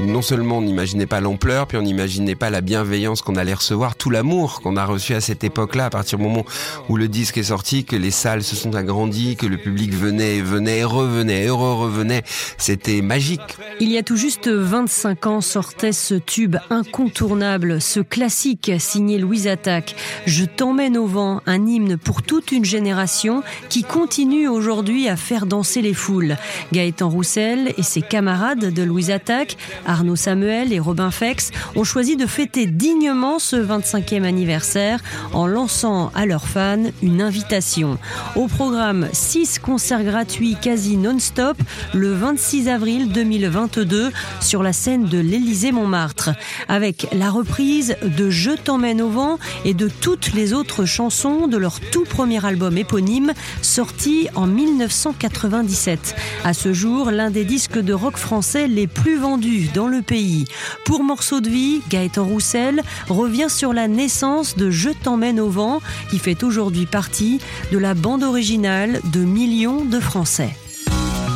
non seulement on n'imaginait pas l'ampleur, puis on n'imaginait pas la bienveillance qu'on allait recevoir, tout l'amour qu'on a reçu à cette époque-là, à partir du moment où le disque est sorti, que les salles se sont agrandies, que le public venait, venait, revenait, heureux revenait. C'était magique. Il y a tout juste 25 ans sortait ce tube incontournable, ce classique signé Louise Attaque. Je t'emmène au vent, un hymne pour toute une génération qui continue aujourd'hui à faire danser les foules. Gaëtan Roussel et ses camarades de Louise Attaque, Arnaud Samuel et Robin Fex, ont choisi de fêter dignement ce 25e anniversaire en lançant à leurs fans une invitation. Au programme 6 concerts gratuits quasi non-stop le 26 avril 2022 sur la scène de l'Élysée-Montmartre, avec la reprise de Je t'emmène au vent et de toutes les autres chansons de leur tout premier album éponyme sorti en 1997. À ce jour, l'un des disques de rock français les plus vendus dans le pays. Pour Morceau de vie, Gaëtan Roussel revient sur la naissance de Je t'emmène au vent, qui fait aujourd'hui partie de la bande originale de millions de Français.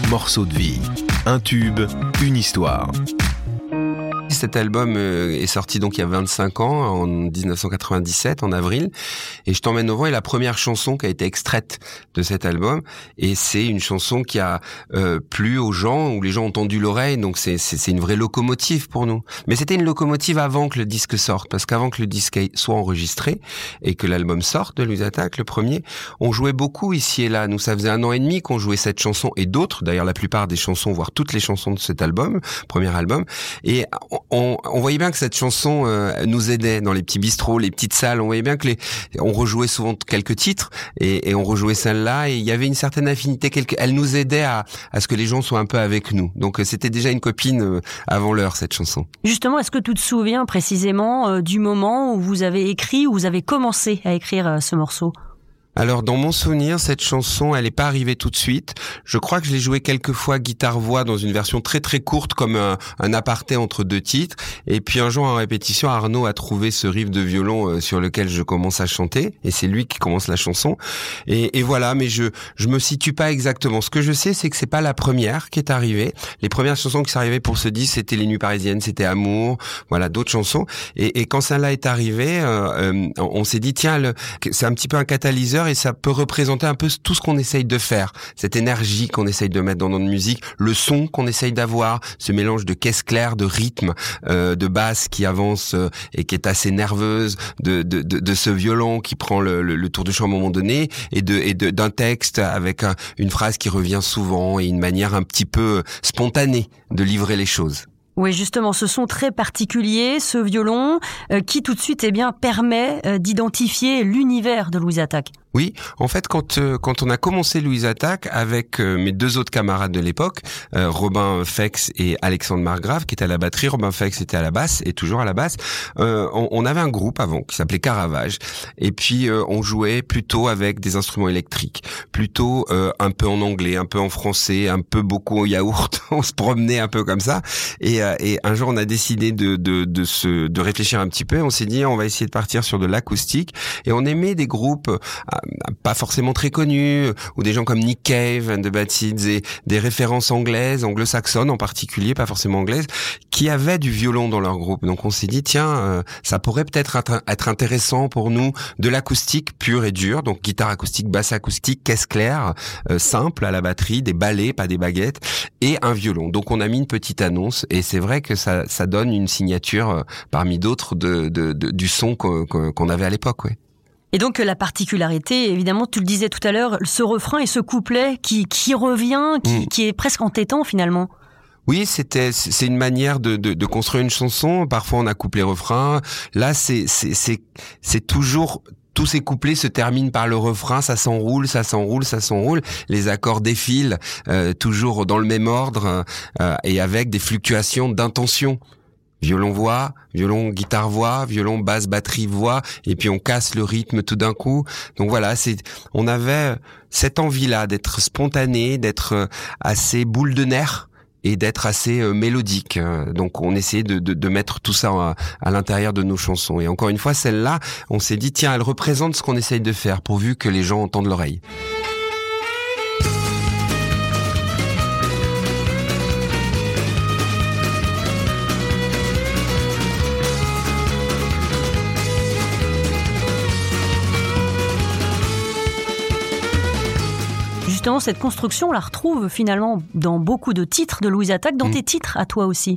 Morceau de vie, un tube, une histoire. Cet album euh, est sorti donc il y a 25 ans, en 1997, en avril. Et Je t'emmène au vent est la première chanson qui a été extraite de cet album. Et c'est une chanson qui a euh, plu aux gens, où les gens ont tendu l'oreille. Donc c'est une vraie locomotive pour nous. Mais c'était une locomotive avant que le disque sorte. Parce qu'avant que le disque soit enregistré et que l'album sorte de Louis Attaque, le premier, on jouait beaucoup ici et là. Nous, ça faisait un an et demi qu'on jouait cette chanson et d'autres. D'ailleurs, la plupart des chansons, voire toutes les chansons de cet album, premier album. Et on, voyait bien que cette chanson euh, nous aidait dans les petits bistrots, les petites salles. On voyait bien que les, on rejouait souvent quelques titres et, on rejouait celle-là et il y avait une certaine affinité. Elle nous aidait à, à ce que les gens soient un peu avec nous. Donc euh, c'était déjà une copine euh, avant l'heure cette chanson. Justement, est-ce que tu te souviens précisément du moment où vous avez écrit, où vous avez commencé à écrire ce morceau? Alors dans mon souvenir, cette chanson, elle n'est pas arrivée tout de suite. Je crois que je l'ai jouée quelques fois guitare-voix dans une version très très courte comme un, un, aparté entre deux titres. Et puis un jour en répétition, Arnaud a trouvé ce riff de violon euh, sur lequel je commence à chanter. Et c'est lui qui commence la chanson. Et, et, voilà, mais je je me situe pas exactement. Ce que je sais, c'est que c'est pas la première qui est arrivée. Les premières chansons qui sont arrivées pour ce disque, c'était Les Nuits Parisiennes, c'était Amour, voilà d'autres chansons. Et, et quand celle-là est arrivée, euh, euh on s'est dit tiens, c'est un petit peu un catalyseur et ça peut représenter un peu tout ce qu'on essaye de faire, cette énergie qu'on essaye de mettre dans notre musique, le son qu'on essaye d'avoir, ce mélange de caisse claire, de rythme, euh, de basse qui avance euh, et qui est assez nerveuse, de, de, de, ce violon qui prend le, le, tour du chant à un moment donné et de et d'un texte avec une phrase qui revient souvent et une manière un petit peu spontanée de livrer les choses. Oui, justement, ce son très particulier, ce violon, euh, qui tout de suite eh bien, permet d'identifier l'univers de Louise Attaque. Oui, en fait, quand euh, quand on a commencé Louise Attaque avec euh, mes deux autres camarades de l'époque, euh, Robin Fex et Alexandre Margrave, qui étaient à la batterie, Robin Fex était à la basse et toujours à la basse. On, on, avait un groupe avant qui s'appelait Caravage, et puis on jouait plutôt avec des instruments électriques, plutôt un peu en anglais, un peu en français, un peu beaucoup au yaourt. on se promenait un peu comme ça, et, et un jour on a décidé de de de se de réfléchir un petit peu. On s'est dit on va essayer de partir sur de l'acoustique, et on aimait des groupes pas forcément très connus, ou des gens comme Nick Cave and the Bad et des références anglaises, anglo-saxonnes en particulier, pas forcément anglaises, qui avaient du violon dans leur groupe. Donc on s'est dit tiens, euh, ça pourrait peut-être être intéressant pour nous de l'acoustique pure et dure, donc guitare acoustique, basse acoustique, caisse claire, euh, simple à la batterie, des ballets, pas des baguettes, et un violon. Donc on a mis une petite annonce et c'est vrai que ça, ça donne une signature euh, parmi d'autres de, de, du son qu'on avait à l'époque. Ouais. Et donc la particularité, évidemment, tu le disais tout à l'heure, ce refrain et ce couplet qui, qui revient, qui, mm. qui est presque entêtant finalement. Oui, c'était c'est une manière de, de, de, construire une chanson. Parfois on a couplé refrain. Là, c'est c'est c'est toujours tous ces couplets se terminent par le refrain, ça s'enroule, ça s'enroule, ça s'enroule. Les accords défilent euh, toujours dans le même ordre euh, et avec des fluctuations d'intention violon voix, violon guitare voix, violon basse batterie voix, et puis on casse le rythme tout d'un coup. Donc voilà, c'est on avait cette envie-là d'être spontané, d'être assez boule de nerfs et d'être assez euh, mélodique. Donc on essayait de, de, de mettre tout ça à, à l'intérieur de nos chansons. Et encore une fois, celle-là, on s'est dit tiens, elle représente ce qu'on essaye de faire, pourvu que les gens entendent l'oreille. Cette construction, on la retrouve finalement dans beaucoup de titres de Louise Attaque, dans mm. tes titres à toi aussi.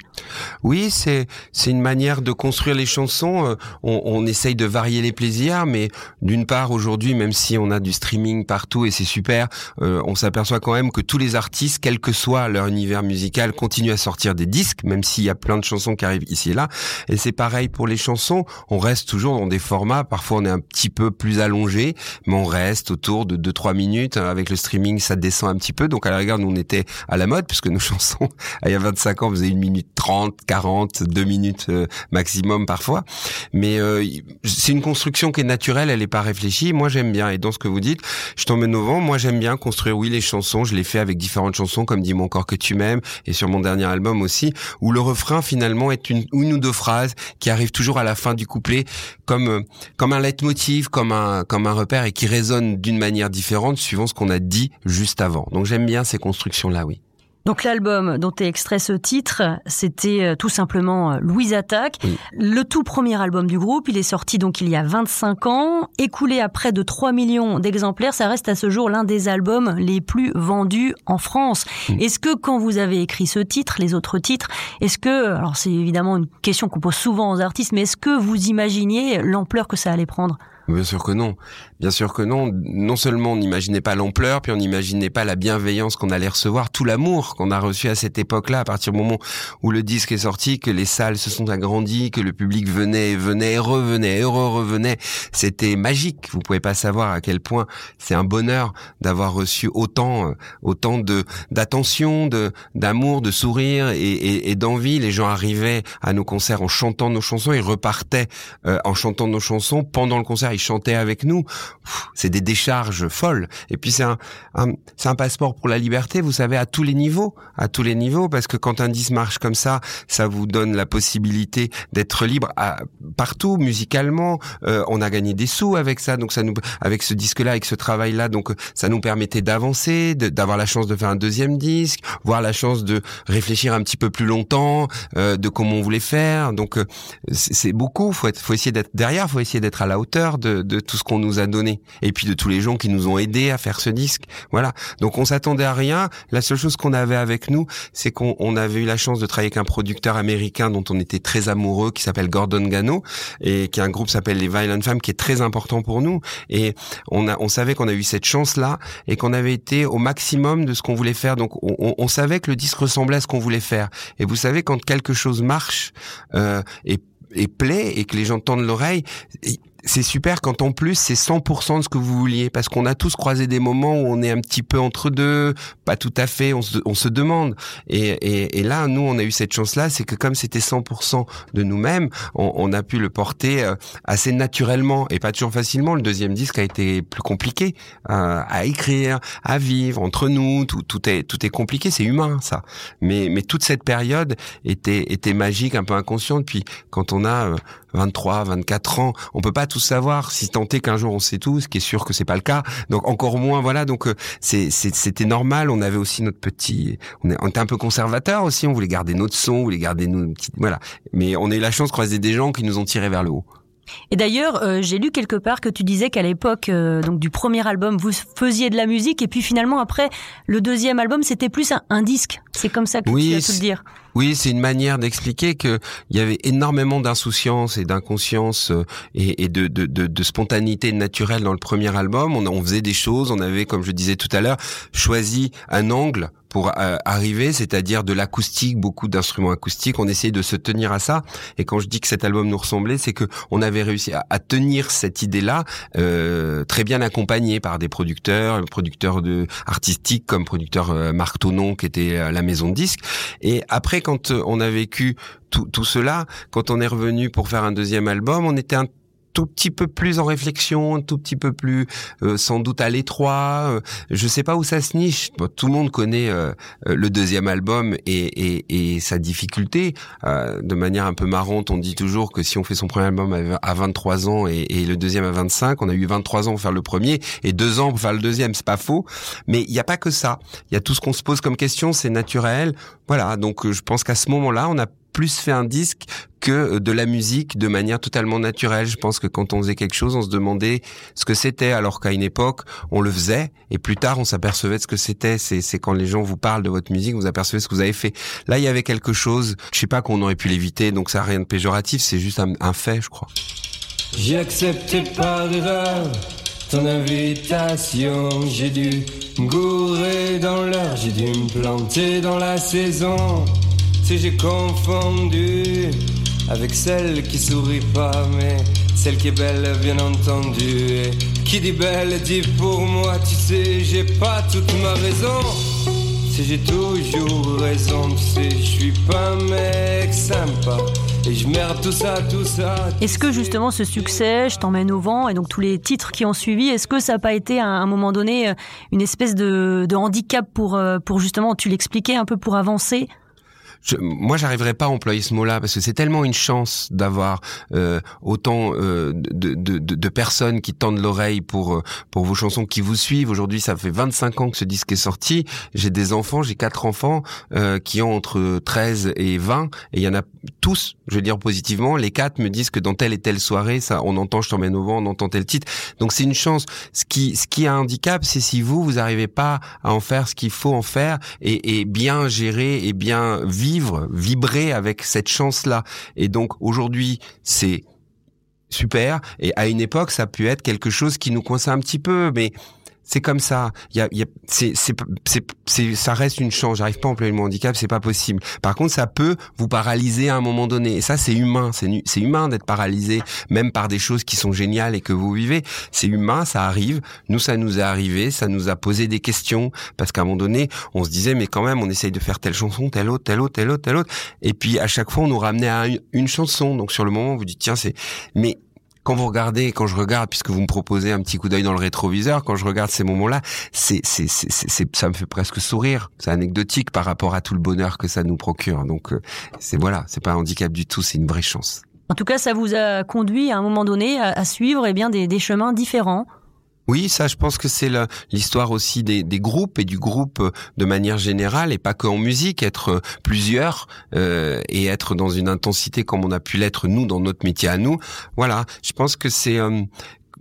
Oui, c'est c'est une manière de construire les chansons. Euh, on, on essaye de varier les plaisirs, mais d'une part, aujourd'hui, même si on a du streaming partout et c'est super, euh, on s'aperçoit quand même que tous les artistes, quel que soit leur univers musical, continuent à sortir des disques, même s'il y a plein de chansons qui arrivent ici et là. Et c'est pareil pour les chansons. On reste toujours dans des formats. Parfois, on est un petit peu plus allongé, mais on reste autour de 2-3 minutes. Avec le streaming, ça descend un petit peu. Donc, à la rigueur, nous, on était à la mode, puisque nos chansons, il y a 25 ans, faisaient une minute 30, 40, 2 minutes euh, maximum parfois. Mais euh, c'est une construction qui est naturelle, elle n'est pas réfléchie. Moi, j'aime bien. Et dans ce que vous dites, je au vent. Moi, j'aime bien construire, oui, les chansons. Je l'ai fait avec différentes chansons, comme Dis mon corps que tu m'aimes, et sur mon dernier album aussi, où le refrain, finalement, est une, une ou deux phrases qui arrivent toujours à la fin du couplet, comme, euh, comme un leitmotiv, comme un, comme un repère, et qui résonne d'une manière différente suivant ce qu'on a dit juste avant. Donc, j'aime bien ces constructions-là, oui. Donc l'album dont est extrait ce titre, c'était euh, tout simplement euh, Louise Attaque, le tout premier album du groupe. Il est sorti donc il y a 25 ans, écoulé à près de 3 millions d'exemplaires. Ça reste à ce jour l'un des albums les plus vendus en France. Est-ce que quand vous avez écrit ce titre, les autres titres, est-ce que, alors c'est évidemment une question qu'on pose souvent aux artistes, mais est-ce que vous imaginiez l'ampleur que ça allait prendre? Bien sûr que non. Bien sûr que non. Non seulement on n'imaginait pas l'ampleur, puis on n'imaginait pas la bienveillance qu'on allait recevoir, tout l'amour qu'on a reçu à cette époque-là, à partir du moment où le disque est sorti, que les salles se sont agrandies, que le public venait et venait et revenait et revenait. C'était magique. Vous pouvez pas savoir à quel point c'est un bonheur d'avoir reçu autant, euh, autant de d'attention, de d'amour, de sourire et, et, d'envie. Les gens arrivaient à nos concerts en chantant nos chansons, ils repartaient euh, en chantant nos chansons pendant le concert ils chantaient avec nous. C'est des décharges folles. Et puis c'est un, c'est un passeport pour la liberté, vous savez, à tous les niveaux, à tous les niveaux, parce que quand un disque marche comme ça, ça vous donne la possibilité d'être libre à, partout, musicalement. Euh, on a gagné des sous avec ça, donc ça nous, avec ce disque-là, avec ce travail-là, donc ça nous permettait d'avancer, d'avoir la chance de faire un deuxième disque, voir la chance de réfléchir un petit peu plus longtemps, euh, de comment on voulait faire. Donc euh, c'est beaucoup. Faut, être, faut essayer d'être derrière, faut essayer d'être à la hauteur de, tout ce qu'on nous a donné et puis de tous les gens qui nous ont aidés à faire ce disque. Voilà. Donc on s'attendait à rien. La seule chose qu'on avait avec nous, c'est qu'on avait eu la chance de travailler avec un producteur américain dont on était très amoureux, qui s'appelle Gordon Gano et qui a un groupe s'appelle les Violent Femmes, qui est très important pour nous. Et on a, on savait qu'on a eu cette chance là et qu'on avait été au maximum de ce qu'on voulait faire. Donc on, savait que le disque ressemblait à ce qu'on voulait faire. Et vous savez quand quelque chose marche euh, et et plaît et que les gens tendent l'oreille, c'est super quand en plus c'est 100% de ce que vous vouliez parce qu'on a tous croisé des moments où on est un petit peu entre deux, pas tout à fait, on se, on se demande. Et, et, et, là, nous, on a eu cette chance-là, c'est que comme c'était 100% de nous-mêmes, on, on, a pu le porter euh, assez naturellement et pas toujours facilement. Le deuxième disque a été plus compliqué euh, à écrire, à vivre entre nous. Tout, tout est tout est compliqué, c'est humain ça. Mais mais toute cette période était était magique, un peu inconsciente. Puis quand on a euh, 23, 24 ans, on peut pas tout savoir. Si tant est qu'un jour on sait tout, ce qui est sûr que c'est pas le cas. Donc encore moins, voilà. Donc euh, c'était normal. On avait aussi notre petit, on, était un peu conservateur aussi. On voulait garder notre son, on voulait garder nos petites, voilà. Mais on a eu la chance de croiser des gens qui nous ont tirés vers le haut. Et d'ailleurs, euh, j'ai lu quelque part que tu disais qu'à l'époque euh, donc du premier album, vous faisiez de la musique et puis finalement après le deuxième album, c'était plus un, disque. C'est comme ça que tu as pu le dire. Oui, c'est une manière d'expliquer qu'il y avait énormément d'insouciance et d'inconscience euh, et, de, de, spontanéité naturelle dans le premier album. On, faisait des choses, on avait, comme je disais tout à l'heure, choisi un angle pour euh, arriver, c'est-à-dire de l'acoustique, beaucoup d'instruments acoustiques. On essayait de se tenir à ça. Et quand je dis que cet album nous ressemblait, c'est que on avait réussi à, tenir cette idée-là, euh, très bien accompagné par des producteurs, producteurs artistiques comme producteur euh, Marc Tonon qui était à la maison de disques. Et après, quand on a vécu tout, tout cela, quand on est revenu pour faire un deuxième album, on était un tout petit peu plus en réflexion, tout petit peu plus euh, sans doute à l'étroit. Euh, je sais pas où ça se niche. tout le monde connaît euh, le deuxième album et, et, et sa difficulté. de manière un peu marrante, on dit toujours que si on fait son premier album à 23 ans et, et le deuxième à 25, on a eu 23 ans pour faire le premier et deux ans pour faire le deuxième. C'est pas faux, mais il n'y a pas que ça. Il y a tout ce qu'on se pose comme question, c'est naturel. Voilà, donc je pense qu'à ce moment-là, on a plus fait un disque que de la musique de manière totalement naturelle. Je pense que quand on faisait quelque chose, on se demandait ce que c'était, alors qu'à une époque, on le faisait, et plus tard, on s'apercevait de ce que c'était. C'est quand les gens vous parlent de votre musique, vous apercevez ce que vous avez fait. Là, il y avait quelque chose, je sais pas qu'on aurait pu l'éviter, donc ça rien de péjoratif, c'est juste un, un fait, je crois. J'ai accepté par erreur ton invitation. J'ai dû gourer dans l'heure, j'ai dû me planter dans la saison. Si j'ai confondu avec celle qui sourit pas, mais celle qui est belle, bien entendu. Et qui dit belle dit pour moi, tu sais, j'ai pas toute ma raison. Si j'ai toujours raison, tu sais, je suis pas un mec sympa. Et je merde tout ça, tout ça. Est-ce que justement ce succès, je t'emmène au vent, et donc tous les titres qui ont suivi, est-ce que ça n'a pas été à un moment donné euh, une espèce de, de handicap pour, euh, pour justement, tu l'expliquais un peu pour avancer? Je, moi, j'arriverais pas à employer ce mot-là parce que c'est tellement une chance d'avoir euh, autant euh, de, de, de, de, personnes qui tendent l'oreille pour euh, pour vos chansons, qui vous suivent. Aujourd'hui, ça fait 25 ans que ce disque est sorti. J'ai des enfants, j'ai quatre enfants euh, qui ont entre 13 et 20, et il y en a tous, je veux dire positivement, les quatre me disent que dans telle et telle soirée, ça, on entend "Je t'emmène au vent", on entend tel titre. Donc c'est une chance. Ce qui ce qui a un handicap, c'est si vous vous arrivez pas à en faire ce qu'il faut en faire et, et bien gérer et bien vivre vibrer avec cette chance-là. Et donc aujourd'hui, c'est super. Et à une époque, ça a pu être quelque chose qui nous coinçait un petit peu, mais c'est comme ça. Il y a, y a c'est, c'est, c'est, ça reste une chance. J'arrive pas à employer le mot handicap, c'est pas possible. Par contre, ça peut vous paralyser à un moment donné. Et ça, c'est humain. C'est, c'est humain d'être paralysé, même par des choses qui sont géniales et que vous vivez. C'est humain, ça arrive. Nous, ça nous est arrivé, ça nous a posé des questions parce qu'à un moment donné, on se disait, mais quand même, on essaye de faire telle chanson, telle autre, telle autre, telle autre, telle autre. Et puis à chaque fois, on nous ramenait à une, chanson. Donc sur le moment, on vous dit, tiens, c'est, mais quand vous regardez, quand je regarde, puisque vous me proposez un petit coup d'œil dans le rétroviseur, quand je regarde ces moments-là, c'est, c'est, c'est, ça me fait presque sourire. C'est anecdotique par rapport à tout le bonheur que ça nous procure. Donc, euh, c'est voilà, c'est pas un handicap du tout, c'est une vraie chance. En tout cas, ça vous a conduit à un moment donné à, suivre eh bien des, des chemins différents. Oui, ça, je pense que c'est l'histoire aussi des, des, groupes et du groupe euh, de manière générale et pas que en musique, être euh, plusieurs euh, et être dans une intensité comme on a pu l'être nous dans notre métier à nous. Voilà, je pense que c'est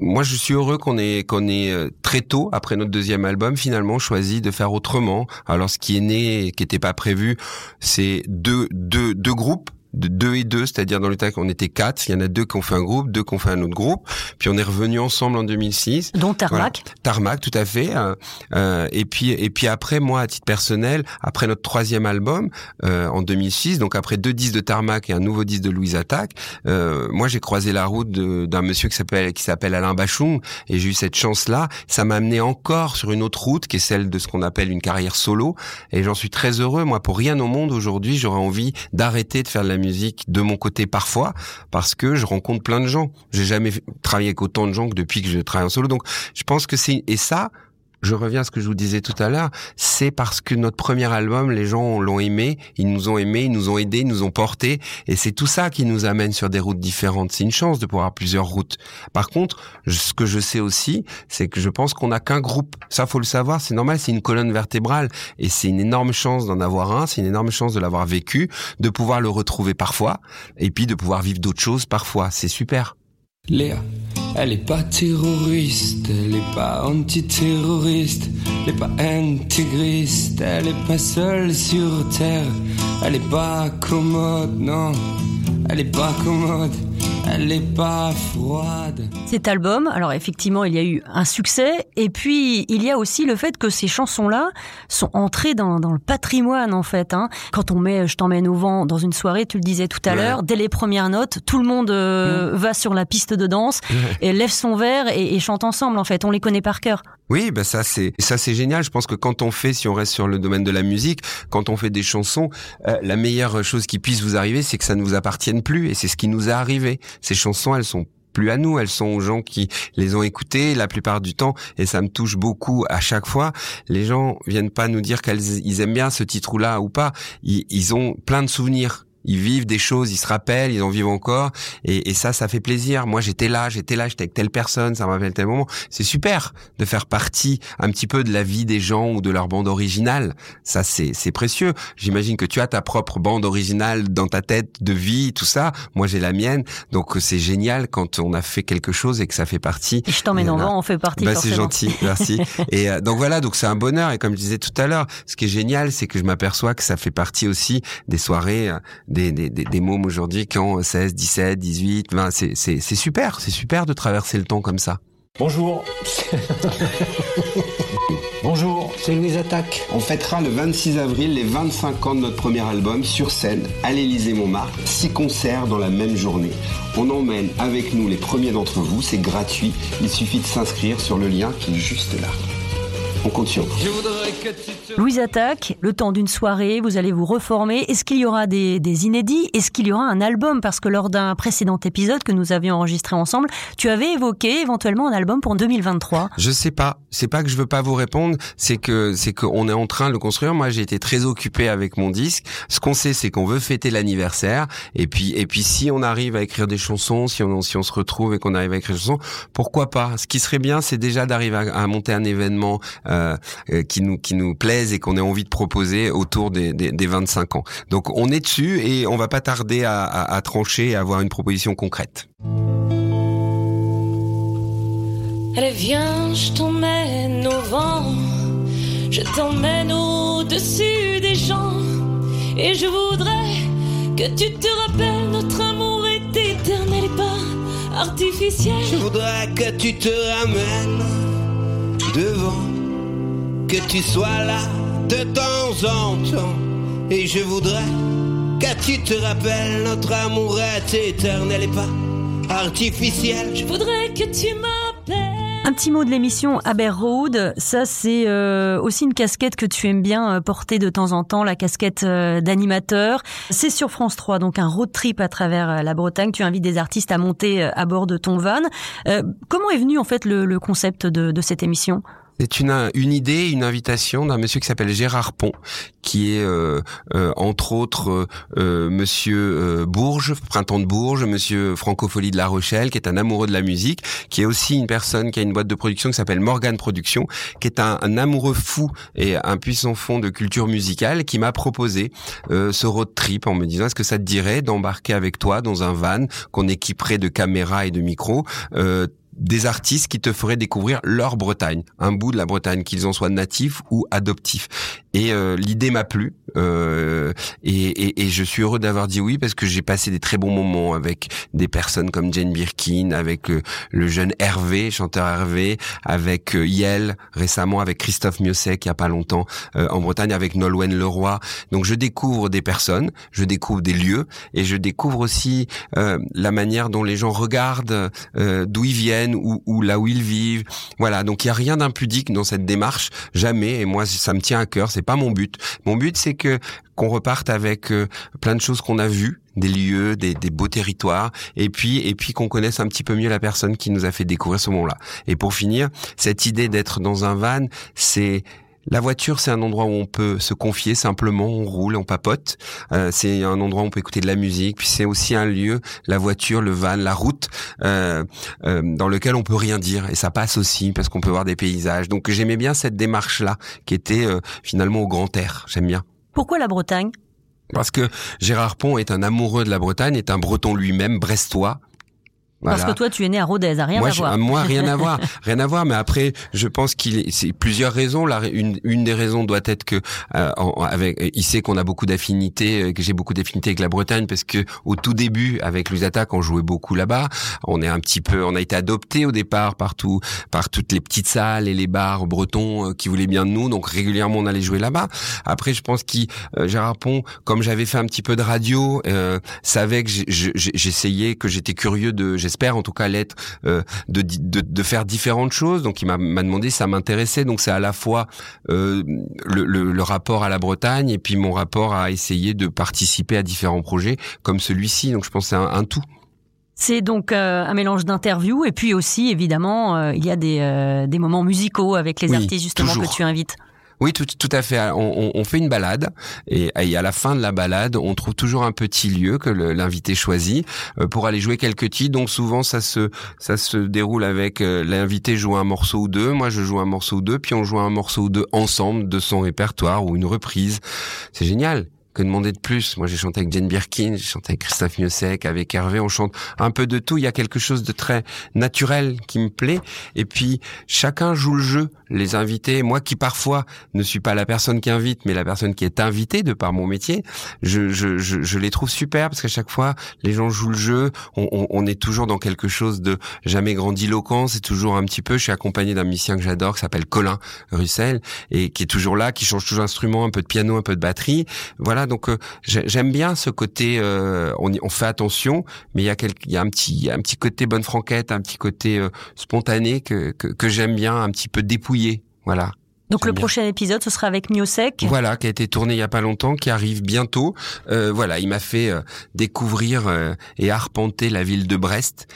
moi, je suis heureux qu'on ait qu'on ait très tôt après notre deuxième album finalement choisi de faire autrement. Alors, ce qui est né, qui n'était pas prévu, c'est deux deux deux groupes de deux et deux, c'est-à-dire dans le qu'on était quatre, il y en a deux qui ont fait un groupe, deux qui ont fait un autre groupe, puis on est revenu ensemble en 2006. Dont Tarmac. Tarmac, tout à fait. Euh, euh, et puis et puis après moi, à titre personnel, après notre troisième album euh, en 2006, donc après deux disques de Tarmac et un nouveau disque de Louise Attaque, euh, moi j'ai croisé la route d'un monsieur qui s'appelle qui s'appelle Alain Bachung et j'ai eu cette chance-là. Ça m'a amené encore sur une autre route qui est celle de ce qu'on appelle une carrière solo et j'en suis très heureux. Moi, pour rien au monde aujourd'hui, j'aurais envie d'arrêter de faire de la musique de mon côté parfois parce que je rencontre plein de gens. J'ai jamais travaillé avec autant de gens que depuis que je travaille en solo. Donc, je pense que c'est et ça, je reviens à ce que je vous disais tout à l'heure, c'est parce que notre premier album, les gens l'ont aimé, ils nous ont aimés, ils nous ont aidés, ils nous ont portés, et c'est tout ça qui nous amène sur des routes différentes. C'est une chance de pouvoir avoir plusieurs routes. Par contre, ce que je sais aussi, c'est que je pense qu'on n'a qu'un groupe. Ça, faut le savoir, c'est normal, c'est une colonne vertébrale, et c'est une énorme chance d'en avoir un, c'est une énorme chance de l'avoir vécu, de pouvoir le retrouver parfois, et puis de pouvoir vivre d'autres choses parfois. C'est super. Léa, elle est pas terroriste, elle est pas antiterroriste, elle est pas intégriste, elle est pas seule sur terre, elle est pas commode, non, elle est pas commode elle est pas froide. Cet album, alors effectivement, il y a eu un succès, et puis il y a aussi le fait que ces chansons-là sont entrées dans, dans, le patrimoine, en fait. Hein. Quand on met Je t'emmène au vent dans une soirée, tu le disais tout à l'heure, dès les premières notes, tout le monde euh, mm. va sur la piste de danse, et lève son verre et, et, chante ensemble, en fait. On les connaît par cœur. Oui, bah ça c'est ça c'est génial. Je pense que quand on fait, si on reste sur le domaine de la musique, quand on fait des chansons, euh, la meilleure chose qui puisse vous arriver, c'est que ça ne vous appartienne plus, et c'est ce qui nous est arrivé. Ces chansons, elles sont plus à nous, elles sont aux gens qui les ont écoutées la plupart du temps et ça me touche beaucoup à chaque fois. Les gens viennent pas nous dire qu'ils aiment bien ce titre là ou pas, ils, ils ont plein de souvenirs ils vivent des choses, ils se rappellent, ils en vivent encore, et, et ça, ça fait plaisir. Moi, j'étais là, j'étais là, j'étais avec telle personne, ça me rappelle tel moment. C'est super de faire partie un petit peu de la vie des gens ou de leur bande originale. Ça, c'est c'est précieux. J'imagine que tu as ta propre bande originale dans ta tête de vie, tout ça. Moi, j'ai la mienne, donc c'est génial quand on a fait quelque chose et que ça fait partie. Je t'emmène en on fait partie. Bah, c'est gentil, merci. et euh, donc voilà, donc c'est un bonheur. Et comme je disais tout à l'heure, ce qui est génial, c'est que je m'aperçois que ça fait partie aussi des soirées euh, des, des, des, des mômes aujourd'hui qui ont 16, 17, 18, 20. C'est, c'est, c'est super, c'est super de traverser le temps comme ça. Bonjour. Bonjour, c'est Louise Attaque. On fêtera le 26 avril les 25 ans de notre premier album sur scène à l'Élysée Montmartre. Six concerts dans la même journée. On emmène avec nous les premiers d'entre vous, c'est gratuit. Il suffit de s'inscrire sur le lien qui est juste là. On compte sur vous. Louise Attaque, le temps d'une soirée, vous allez vous reformer. Est-ce qu'il y aura des, des inédits? Est-ce qu'il y aura un album? Parce que lors d'un précédent épisode que nous avions enregistré ensemble, tu avais évoqué éventuellement un album pour 2023. Je sais pas. C'est pas que je veux pas vous répondre, c'est que c'est qu'on est en train de le construire. Moi, j'ai été très occupé avec mon disque. Ce qu'on sait, c'est qu'on veut fêter l'anniversaire. Et puis, et puis, si on arrive à écrire des chansons, si on, si on se retrouve et qu'on arrive à écrire des chansons, pourquoi pas? Ce qui serait bien, c'est déjà d'arriver à, à, monter un événement euh, qui nous qui nous plaise et qu'on ait envie de proposer autour des, des, des, 25 ans. Donc, on est dessus et on va pas tarder à, à, à trancher et à avoir une proposition concrète. Allez viens, je t'emmène au vent, je t'emmène au-dessus des gens, et je voudrais que tu te rappelles, notre amour est éternel et pas artificiel. Je voudrais que tu te ramènes devant, que tu sois là de temps en temps, et je voudrais que tu te rappelles, notre amour est éternel et pas artificiel. Je voudrais que tu m'appelles. Un petit mot de l'émission Aber Road, ça c'est euh, aussi une casquette que tu aimes bien euh, porter de temps en temps, la casquette euh, d'animateur. C'est sur France 3, donc un road trip à travers la Bretagne. Tu invites des artistes à monter à bord de ton van. Euh, comment est venu en fait le, le concept de, de cette émission? C'est une, une idée, une invitation d'un monsieur qui s'appelle Gérard Pont, qui est euh, euh, entre autres euh, Monsieur Bourges, Printemps de Bourges, Monsieur Francophonie de La Rochelle, qui est un amoureux de la musique, qui est aussi une personne qui a une boîte de production qui s'appelle Morgan Production, qui est un, un, amoureux fou et un puissant fond de culture musicale, qui m'a proposé ce road trip en me disant est-ce que ça te dirait d'embarquer avec toi dans un van qu'on équiperait de caméras et de micros des artistes qui te feraient découvrir leur Bretagne, un bout de la Bretagne, qu'ils en soient natifs ou adoptifs. Et euh, l'idée m'a plu, euh, et, et, et, je suis heureux d'avoir dit oui parce que j'ai passé des très bons moments avec des personnes comme Jane Birkin, avec le, le jeune Hervé, chanteur Hervé, avec euh, Yel récemment, avec Christophe Miossec il y a pas longtemps euh, en Bretagne, avec Nolwenn Leroy. Donc je découvre des personnes, je découvre des lieux, et je découvre aussi euh, la manière dont les gens regardent d'où ils viennent ou, ou, là où ils vivent. Voilà, donc il y a rien d'impudique dans cette démarche, jamais. Et moi, ça me tient à cœur. Pas mon but. Mon but, c'est que qu'on reparte avec euh, plein de choses qu'on a vues, des lieux, des, des, beaux territoires, et puis et puis qu'on connaisse un petit peu mieux la personne qui nous a fait découvrir ce moment-là. Et pour finir, cette idée d'être dans un van, c'est la voiture, c'est un endroit où on peut se confier simplement, on roule, on papote. Euh, c'est un endroit où on peut écouter de la musique. Puis c'est aussi un lieu, la voiture, le van, la route, euh, euh, dans lequel on peut rien dire. Et ça passe aussi parce qu'on peut voir des paysages. Donc j'aimais bien cette démarche-là, qui était euh, finalement au grand air. J'aime bien. Pourquoi la Bretagne? Parce que Gérard Pont est un amoureux de la Bretagne, est un Breton lui-même, brestois. Voilà. Parce que toi, tu es né à Rodez, rien moi, à voir. Moi, rien à voir, rien à voir. Mais après, je pense qu'il c'est plusieurs raisons. La, une, une des raisons doit être que euh, avec, il sait qu'on a beaucoup d'affinités, que j'ai beaucoup d'affinités avec la Bretagne, parce que au tout début, avec Attaque, on jouait beaucoup là-bas. On est un petit peu, on a été adopté au départ partout, par toutes les petites salles et les bars bretons euh, qui voulaient bien de nous. Donc régulièrement, on allait jouer là-bas. Après, je pense qu'il euh, Gérard Pont, comme j'avais fait un petit peu de radio, euh, savait que j'essayais, que j'étais curieux de j'espère en tout cas l'être, euh, de, de, de, faire différentes choses. Donc il m'a demandé, ça m'intéressait. Donc c'est à la fois euh, le, le, le, rapport à la Bretagne et puis mon rapport à essayer de participer à différents projets comme celui-ci. Donc je pense que c'est un, un, tout. C'est donc euh, un mélange d'interviews et puis aussi évidemment euh, il y a des, euh, des moments musicaux avec les oui, artistes justement toujours. que tu invites. Oui, tout, tout à fait. On, on, fait une balade et, à la fin de la balade, on trouve toujours un petit lieu que l'invité choisit euh, pour aller jouer quelques titres. Donc souvent, ça se ça se déroule avec euh, l'invité joue un morceau ou deux, moi je joue un morceau ou deux, puis on joue un morceau ou deux ensemble de son répertoire ou une reprise. C'est génial que demander de plus? Moi, j'ai chanté avec Jane Birkin, j'ai chanté avec Christophe Miossec, avec Hervé. On chante un peu de tout. Il y a quelque chose de très naturel qui me plaît. Et puis, chacun joue le jeu. Les invités, moi qui parfois ne suis pas la personne qui invite, mais la personne qui est invitée de par mon métier, je, je, je, je les trouve super parce qu'à chaque fois, les gens jouent le jeu. On, on, on, est toujours dans quelque chose de jamais grandiloquent. C'est toujours un petit peu. Je suis accompagné d'un musicien que j'adore, qui s'appelle Colin Russell, et qui est toujours là, qui change toujours d'instrument, un peu de piano, un peu de batterie. Voilà donc euh, j'aime bien ce côté. Euh, on, on, fait attention, mais il y a il y a un petit, un petit côté bonne franquette, un petit côté euh, spontané que, que, j'aime bien, un petit peu dépouillé. Voilà. Donc le prochain épisode, ce sera avec Miosek. Voilà, qui a été tourné il y a pas longtemps, qui arrive bientôt. voilà, il m'a fait découvrir et arpenter la ville de Brest,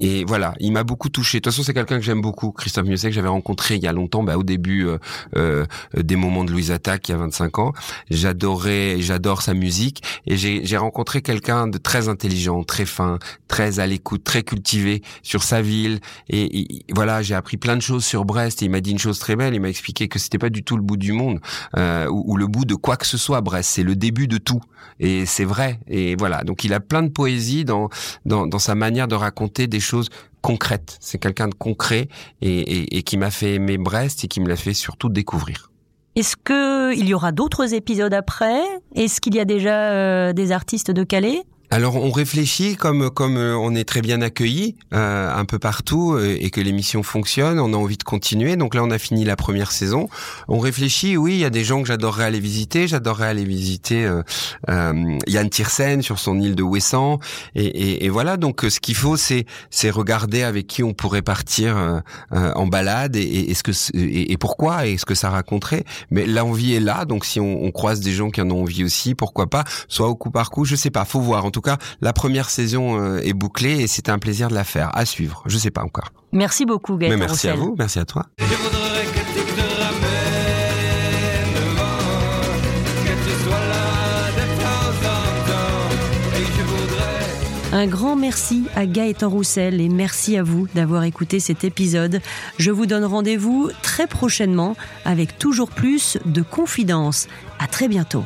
et voilà, il m'a beaucoup touché. De toute façon, c'est quelqu'un que j'aime beaucoup, Christophe Mieuxet, que j'avais rencontré il y a longtemps, bah, au début euh, euh, des moments de Louise Attaque, il y a 25 ans. J'adorais, j'adore sa musique, et j'ai rencontré quelqu'un de très intelligent, très fin, très à l'écoute, très cultivé sur sa ville. Et, voilà, j'ai appris plein de choses sur Brest. Et il m'a dit une chose très belle. Il m'a expliqué que c'était pas du tout le bout du monde euh, ou, le bout de quoi que ce soit. Brest, c'est le début de tout. Et c'est vrai. Et voilà, donc il a plein de poésie dans dans, dans sa manière de raconter des choses concrètes. C'est quelqu'un de concret et, qui m'a fait aimer Brest et qui me l'a fait surtout découvrir. Est-ce que il y aura d'autres épisodes après? Est-ce qu'il y a déjà euh, des artistes de Calais? Alors on réfléchit comme comme euh, on est très bien accueilli euh, un peu partout euh, et que l'émission fonctionne, on a envie de continuer. Donc là on a fini la première saison. On réfléchit, oui, il y a des gens que j'adorerais aller visiter. J'adorerais aller visiter euh, Yann Tiersen sur son île de Ouessant. Et, et, et voilà, donc ce qu'il faut c'est c'est regarder avec qui on pourrait partir en balade et, et ce que et, pourquoi et ce que ça raconterait. Mais l'envie est là, donc si on, on, croise des gens qui en ont envie aussi, pourquoi pas, soit au coup par coup, je sais pas, faut voir. Tout cas, la première saison euh, est bouclée et c'était un plaisir de la faire. À suivre. Je sais pas encore. Merci beaucoup, Gaëtan. merci à vous. Merci à toi. Un grand merci à Gaëtan Roussel et merci à vous d'avoir écouté cet épisode. Je vous donne rendez-vous très prochainement avec toujours plus de confidences. À très bientôt.